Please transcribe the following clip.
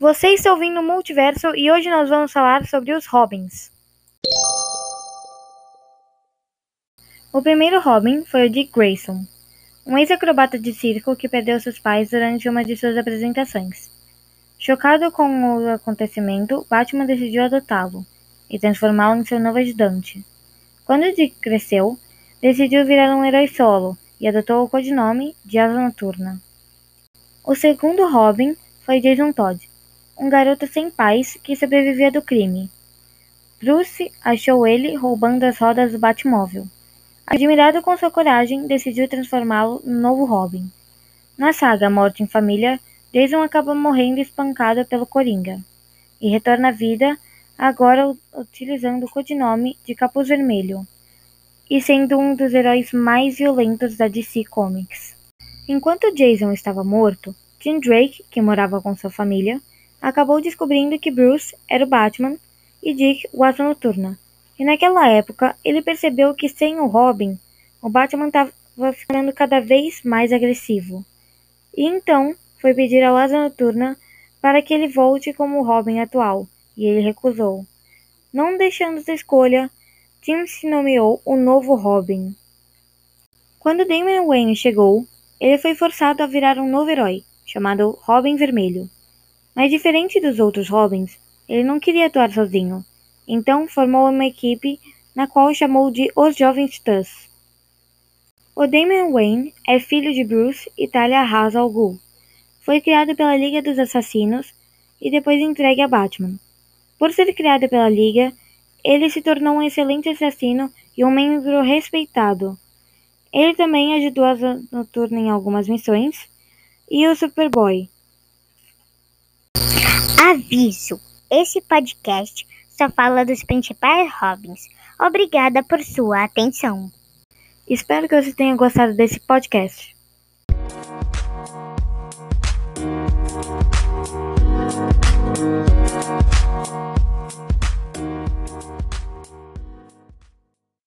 Você está ouvindo o Multiverso e hoje nós vamos falar sobre os Robins. O primeiro Robin foi o Dick Grayson, um ex-acrobata de circo que perdeu seus pais durante uma de suas apresentações. Chocado com o acontecimento, Batman decidiu adotá-lo e transformá-lo em seu novo ajudante. Quando Dick cresceu, decidiu virar um herói solo e adotou o codinome de Asa Noturna. O segundo Robin foi Jason Todd, um garoto sem pais que sobrevivia do crime. Bruce achou ele roubando as rodas do Batmóvel. Admirado com sua coragem, decidiu transformá-lo no novo Robin. Na saga Morte em Família, Jason acaba morrendo espancado pelo Coringa e retorna à vida, agora utilizando o codinome de Capuz Vermelho e sendo um dos heróis mais violentos da DC Comics. Enquanto Jason estava morto, Tim Drake, que morava com sua família, acabou descobrindo que Bruce era o Batman e Dick o Asa Noturna. E naquela época, ele percebeu que sem o Robin, o Batman estava ficando cada vez mais agressivo. E então foi pedir ao Asa Noturna para que ele volte como o Robin atual, e ele recusou. Não deixando essa escolha, Tim se nomeou o novo Robin. Quando Damian Wayne chegou, ele foi forçado a virar um novo herói, chamado Robin Vermelho. Mas diferente dos outros Robins, ele não queria atuar sozinho, então formou uma equipe na qual chamou de Os Jovens Titãs. O Damian Wayne é filho de Bruce e Talia Ra's al Ghul. Foi criado pela Liga dos Assassinos e depois entregue a Batman. Por ser criado pela Liga, ele se tornou um excelente assassino e um membro respeitado. Ele também ajudou a Noturna em algumas missões e o Superboy, Aviso: esse podcast só fala dos principais Robins. Obrigada por sua atenção. Espero que você tenha gostado desse podcast.